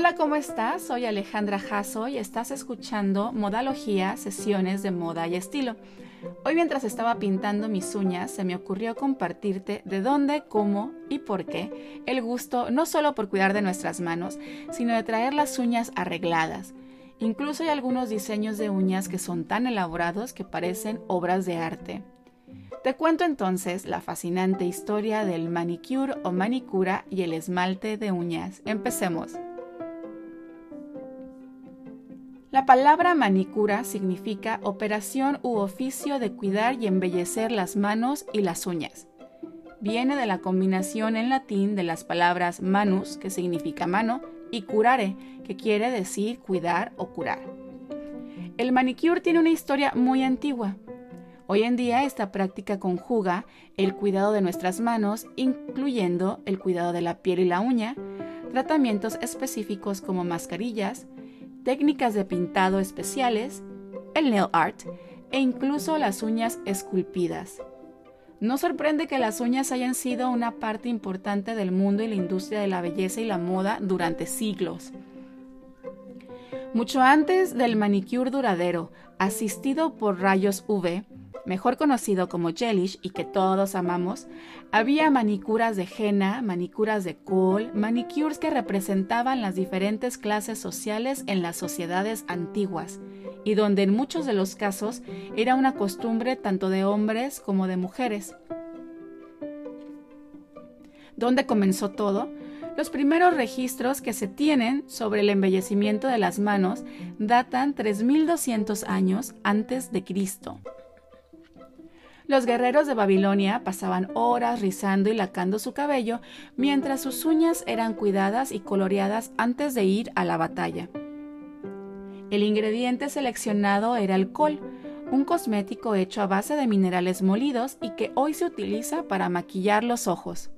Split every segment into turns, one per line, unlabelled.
Hola, ¿cómo estás? Soy Alejandra Jasso y estás escuchando Modalogía, sesiones de moda y estilo. Hoy mientras estaba pintando mis uñas se me ocurrió compartirte de dónde, cómo y por qué el gusto no solo por cuidar de nuestras manos, sino de traer las uñas arregladas. Incluso hay algunos diseños de uñas que son tan elaborados que parecen obras de arte. Te cuento entonces la fascinante historia del manicure o manicura y el esmalte de uñas. Empecemos. Palabra manicura significa operación u oficio de cuidar y embellecer las manos y las uñas. Viene de la combinación en latín de las palabras manus, que significa mano, y curare, que quiere decir cuidar o curar. El manicure tiene una historia muy antigua. Hoy en día esta práctica conjuga el cuidado de nuestras manos, incluyendo el cuidado de la piel y la uña, tratamientos específicos como mascarillas, técnicas de pintado especiales, el nail art e incluso las uñas esculpidas. No sorprende que las uñas hayan sido una parte importante del mundo y la industria de la belleza y la moda durante siglos. Mucho antes del manicure duradero, asistido por rayos UV, mejor conocido como gelish y que todos amamos, había manicuras de henna, manicuras de kohl, manicures que representaban las diferentes clases sociales en las sociedades antiguas y donde en muchos de los casos era una costumbre tanto de hombres como de mujeres. ¿Dónde comenzó todo? Los primeros registros que se tienen sobre el embellecimiento de las manos datan 3200 años antes de Cristo. Los guerreros de Babilonia pasaban horas rizando y lacando su cabello mientras sus uñas eran cuidadas y coloreadas antes de ir a la batalla. El ingrediente seleccionado era el col, un cosmético hecho a base de minerales molidos y que hoy se utiliza para maquillar los ojos.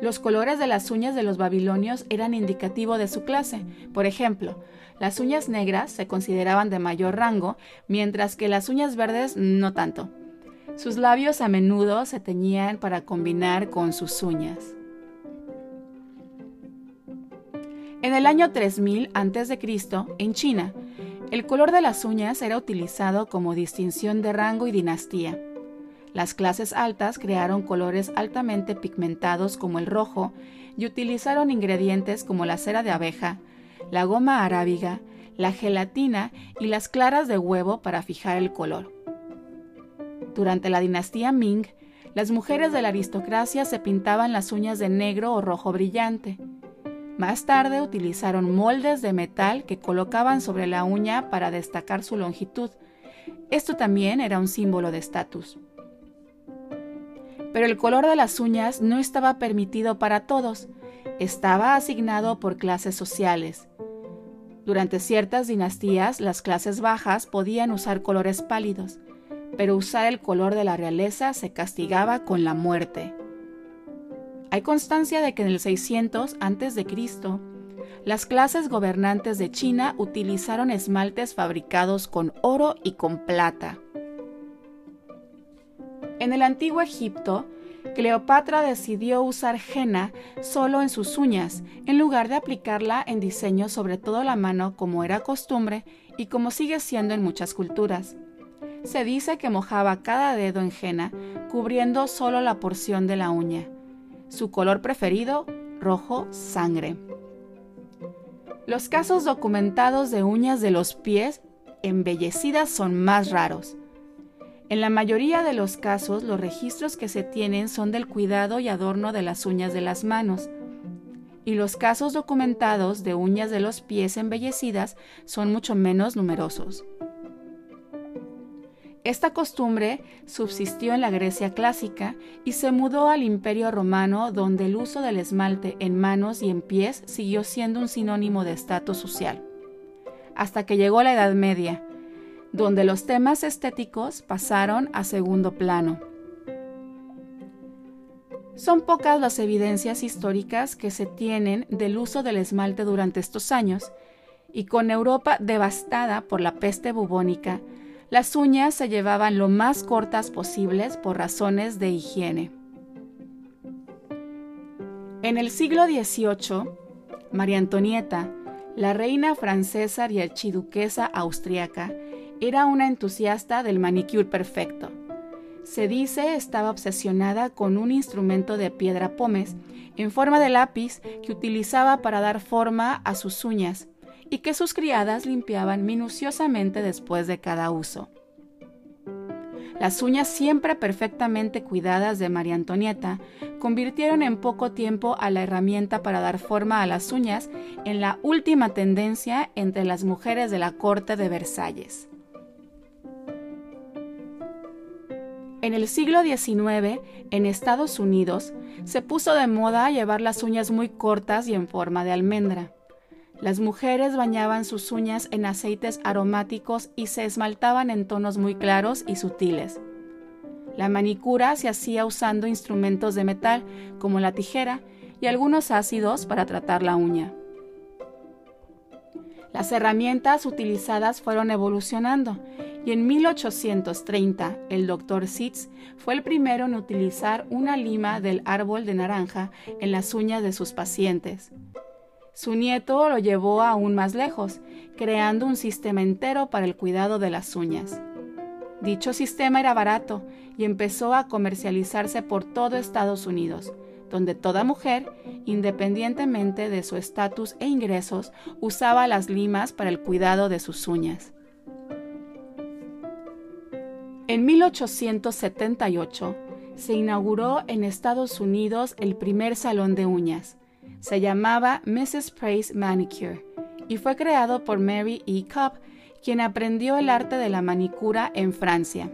Los colores de las uñas de los babilonios eran indicativo de su clase. Por ejemplo, las uñas negras se consideraban de mayor rango, mientras que las uñas verdes no tanto. Sus labios a menudo se teñían para combinar con sus uñas. En el año 3000 a.C., en China, el color de las uñas era utilizado como distinción de rango y dinastía. Las clases altas crearon colores altamente pigmentados como el rojo y utilizaron ingredientes como la cera de abeja, la goma arábiga, la gelatina y las claras de huevo para fijar el color. Durante la dinastía Ming, las mujeres de la aristocracia se pintaban las uñas de negro o rojo brillante. Más tarde utilizaron moldes de metal que colocaban sobre la uña para destacar su longitud. Esto también era un símbolo de estatus. Pero el color de las uñas no estaba permitido para todos, estaba asignado por clases sociales. Durante ciertas dinastías, las clases bajas podían usar colores pálidos, pero usar el color de la realeza se castigaba con la muerte. Hay constancia de que en el 600 a.C., las clases gobernantes de China utilizaron esmaltes fabricados con oro y con plata. En el antiguo Egipto, Cleopatra decidió usar henna solo en sus uñas, en lugar de aplicarla en diseño sobre todo la mano como era costumbre y como sigue siendo en muchas culturas. Se dice que mojaba cada dedo en henna, cubriendo solo la porción de la uña. Su color preferido, rojo sangre. Los casos documentados de uñas de los pies embellecidas son más raros. En la mayoría de los casos, los registros que se tienen son del cuidado y adorno de las uñas de las manos, y los casos documentados de uñas de los pies embellecidas son mucho menos numerosos. Esta costumbre subsistió en la Grecia clásica y se mudó al Imperio romano donde el uso del esmalte en manos y en pies siguió siendo un sinónimo de estatus social. Hasta que llegó la Edad Media, donde los temas estéticos pasaron a segundo plano. Son pocas las evidencias históricas que se tienen del uso del esmalte durante estos años, y con Europa devastada por la peste bubónica, las uñas se llevaban lo más cortas posibles por razones de higiene. En el siglo XVIII, María Antonieta, la reina francesa y archiduquesa austriaca, era una entusiasta del manicure perfecto. Se dice estaba obsesionada con un instrumento de piedra pómez en forma de lápiz que utilizaba para dar forma a sus uñas y que sus criadas limpiaban minuciosamente después de cada uso. Las uñas siempre perfectamente cuidadas de María Antonieta convirtieron en poco tiempo a la herramienta para dar forma a las uñas en la última tendencia entre las mujeres de la corte de Versalles. En el siglo XIX, en Estados Unidos, se puso de moda llevar las uñas muy cortas y en forma de almendra. Las mujeres bañaban sus uñas en aceites aromáticos y se esmaltaban en tonos muy claros y sutiles. La manicura se hacía usando instrumentos de metal como la tijera y algunos ácidos para tratar la uña. Las herramientas utilizadas fueron evolucionando y en 1830 el Dr. Sitz fue el primero en utilizar una lima del árbol de naranja en las uñas de sus pacientes. Su nieto lo llevó aún más lejos, creando un sistema entero para el cuidado de las uñas. Dicho sistema era barato y empezó a comercializarse por todo Estados Unidos, donde toda mujer, independientemente de su estatus e ingresos, usaba las limas para el cuidado de sus uñas. En 1878 se inauguró en Estados Unidos el primer salón de uñas, se llamaba Mrs. Praise Manicure y fue creado por Mary E. Cobb, quien aprendió el arte de la manicura en Francia.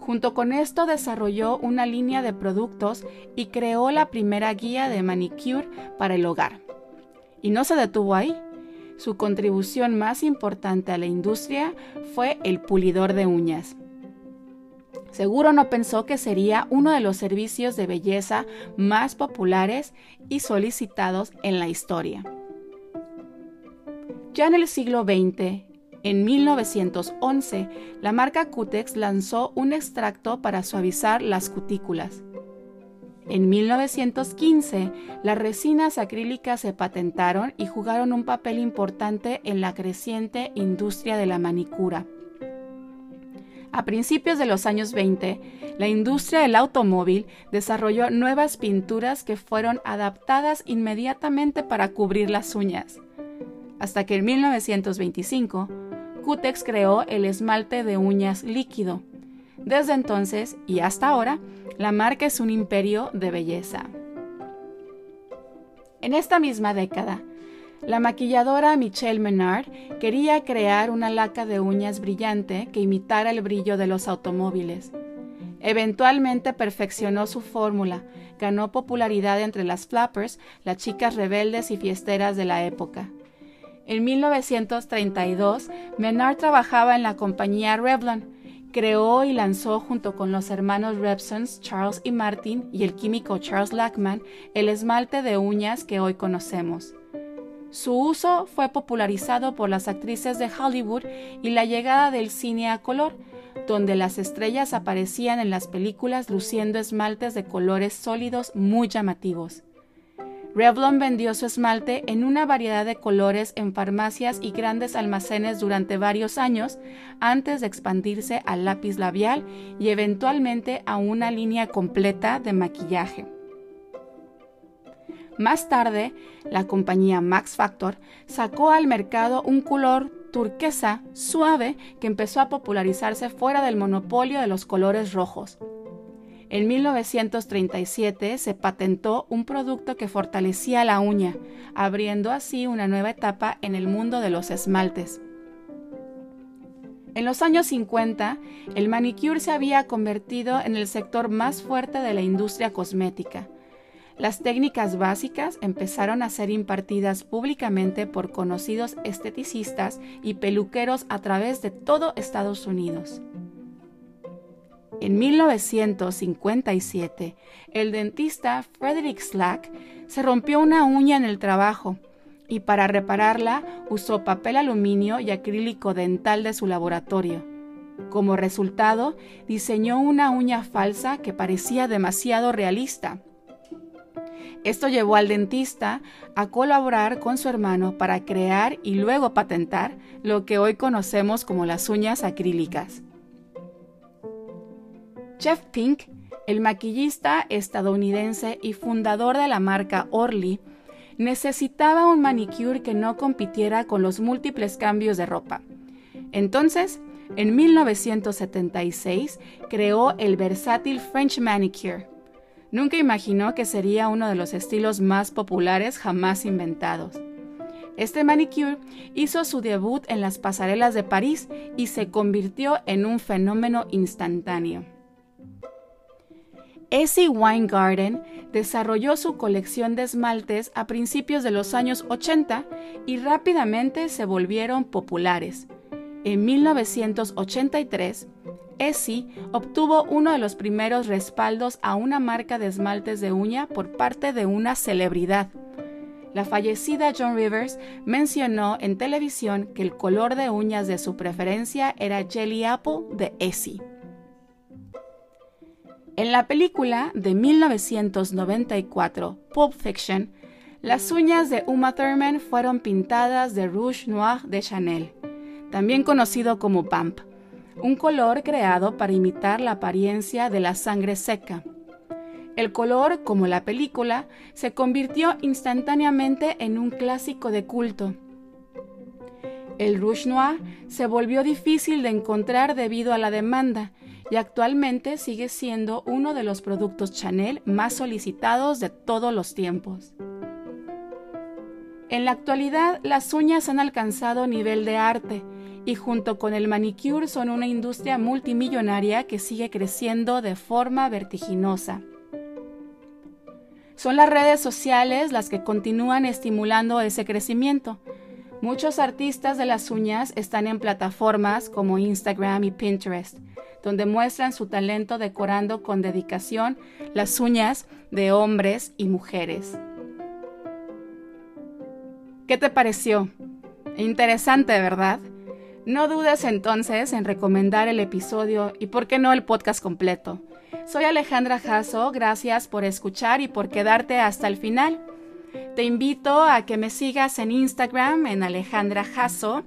Junto con esto desarrolló una línea de productos y creó la primera guía de manicure para el hogar. Y no se detuvo ahí. Su contribución más importante a la industria fue el pulidor de uñas. Seguro no pensó que sería uno de los servicios de belleza más populares y solicitados en la historia. Ya en el siglo XX, en 1911, la marca Cutex lanzó un extracto para suavizar las cutículas. En 1915, las resinas acrílicas se patentaron y jugaron un papel importante en la creciente industria de la manicura. A principios de los años 20, la industria del automóvil desarrolló nuevas pinturas que fueron adaptadas inmediatamente para cubrir las uñas. Hasta que en 1925, Cutex creó el esmalte de uñas líquido. Desde entonces y hasta ahora, la marca es un imperio de belleza. En esta misma década, la maquilladora Michelle Menard quería crear una laca de uñas brillante que imitara el brillo de los automóviles. Eventualmente perfeccionó su fórmula, ganó popularidad entre las flappers, las chicas rebeldes y fiesteras de la época. En 1932, Menard trabajaba en la compañía Revlon. Creó y lanzó junto con los hermanos Rebsons, Charles y Martin, y el químico Charles Lackman, el esmalte de uñas que hoy conocemos. Su uso fue popularizado por las actrices de Hollywood y la llegada del cine a color, donde las estrellas aparecían en las películas luciendo esmaltes de colores sólidos muy llamativos. Revlon vendió su esmalte en una variedad de colores en farmacias y grandes almacenes durante varios años antes de expandirse al lápiz labial y eventualmente a una línea completa de maquillaje. Más tarde, la compañía Max Factor sacó al mercado un color turquesa suave que empezó a popularizarse fuera del monopolio de los colores rojos. En 1937 se patentó un producto que fortalecía la uña, abriendo así una nueva etapa en el mundo de los esmaltes. En los años 50, el manicure se había convertido en el sector más fuerte de la industria cosmética. Las técnicas básicas empezaron a ser impartidas públicamente por conocidos esteticistas y peluqueros a través de todo Estados Unidos. En 1957, el dentista Frederick Slack se rompió una uña en el trabajo y para repararla usó papel aluminio y acrílico dental de su laboratorio. Como resultado, diseñó una uña falsa que parecía demasiado realista Esto llevó al dentista a colaborar con su hermano para crear y luego patentar lo que hoy conocemos como las uñas acrílicas. Jeff Pink, el maquillista estadounidense y fundador de la marca Orly, necesitaba un manicure que no compitiera con los múltiples cambios de ropa. Entonces, en 1976 creó el versátil French Manicure. Nunca imaginó que sería uno de los estilos más populares jamás inventados. Este manicure hizo su debut en las pasarelas de París y se convirtió en un fenómeno instantáneo. Essie Weingarten desarrolló su colección de esmaltes a principios de los años 80 y rápidamente se volvieron populares. En 1983, Essie obtuvo uno de los primeros respaldos a una marca de esmaltes de uña por parte de una celebridad. La fallecida John Rivers mencionó en televisión que el color de uñas de su preferencia era Jelly Apple de Essie. En la película de 1994, Pulp Fiction, las uñas de Uma Thurman fueron pintadas de Rouge Noir de Chanel también conocido como PAMP, un color creado para imitar la apariencia de la sangre seca. El color, como la película, se convirtió instantáneamente en un clásico de culto. El Rouge Noir se volvió difícil de encontrar debido a la demanda y actualmente sigue siendo uno de los productos Chanel más solicitados de todos los tiempos. En la actualidad, las uñas han alcanzado nivel de arte y junto con el manicure son una industria multimillonaria que sigue creciendo de forma vertiginosa. Son las redes sociales las que continúan estimulando ese crecimiento. Muchos artistas de las uñas están en plataformas como Instagram y Pinterest, donde muestran su talento decorando con dedicación las uñas de hombres y mujeres. ¿Qué te pareció? Interesante, ¿verdad? No dudes entonces en recomendar el episodio y por qué no el podcast completo. Soy Alejandra Jasso, gracias por escuchar y por quedarte hasta el final. Te invito a que me sigas en Instagram en Alejandra Jasso,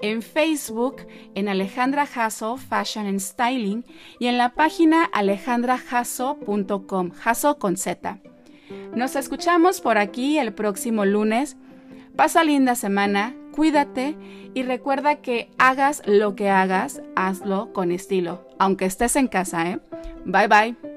en Facebook en Alejandra Jasso Fashion and Styling y en la página alejandrajasso.com, Jasso con Z. Nos escuchamos por aquí el próximo lunes. Pasa linda semana, cuídate y recuerda que hagas lo que hagas, hazlo con estilo, aunque estés en casa, ¿eh? Bye bye.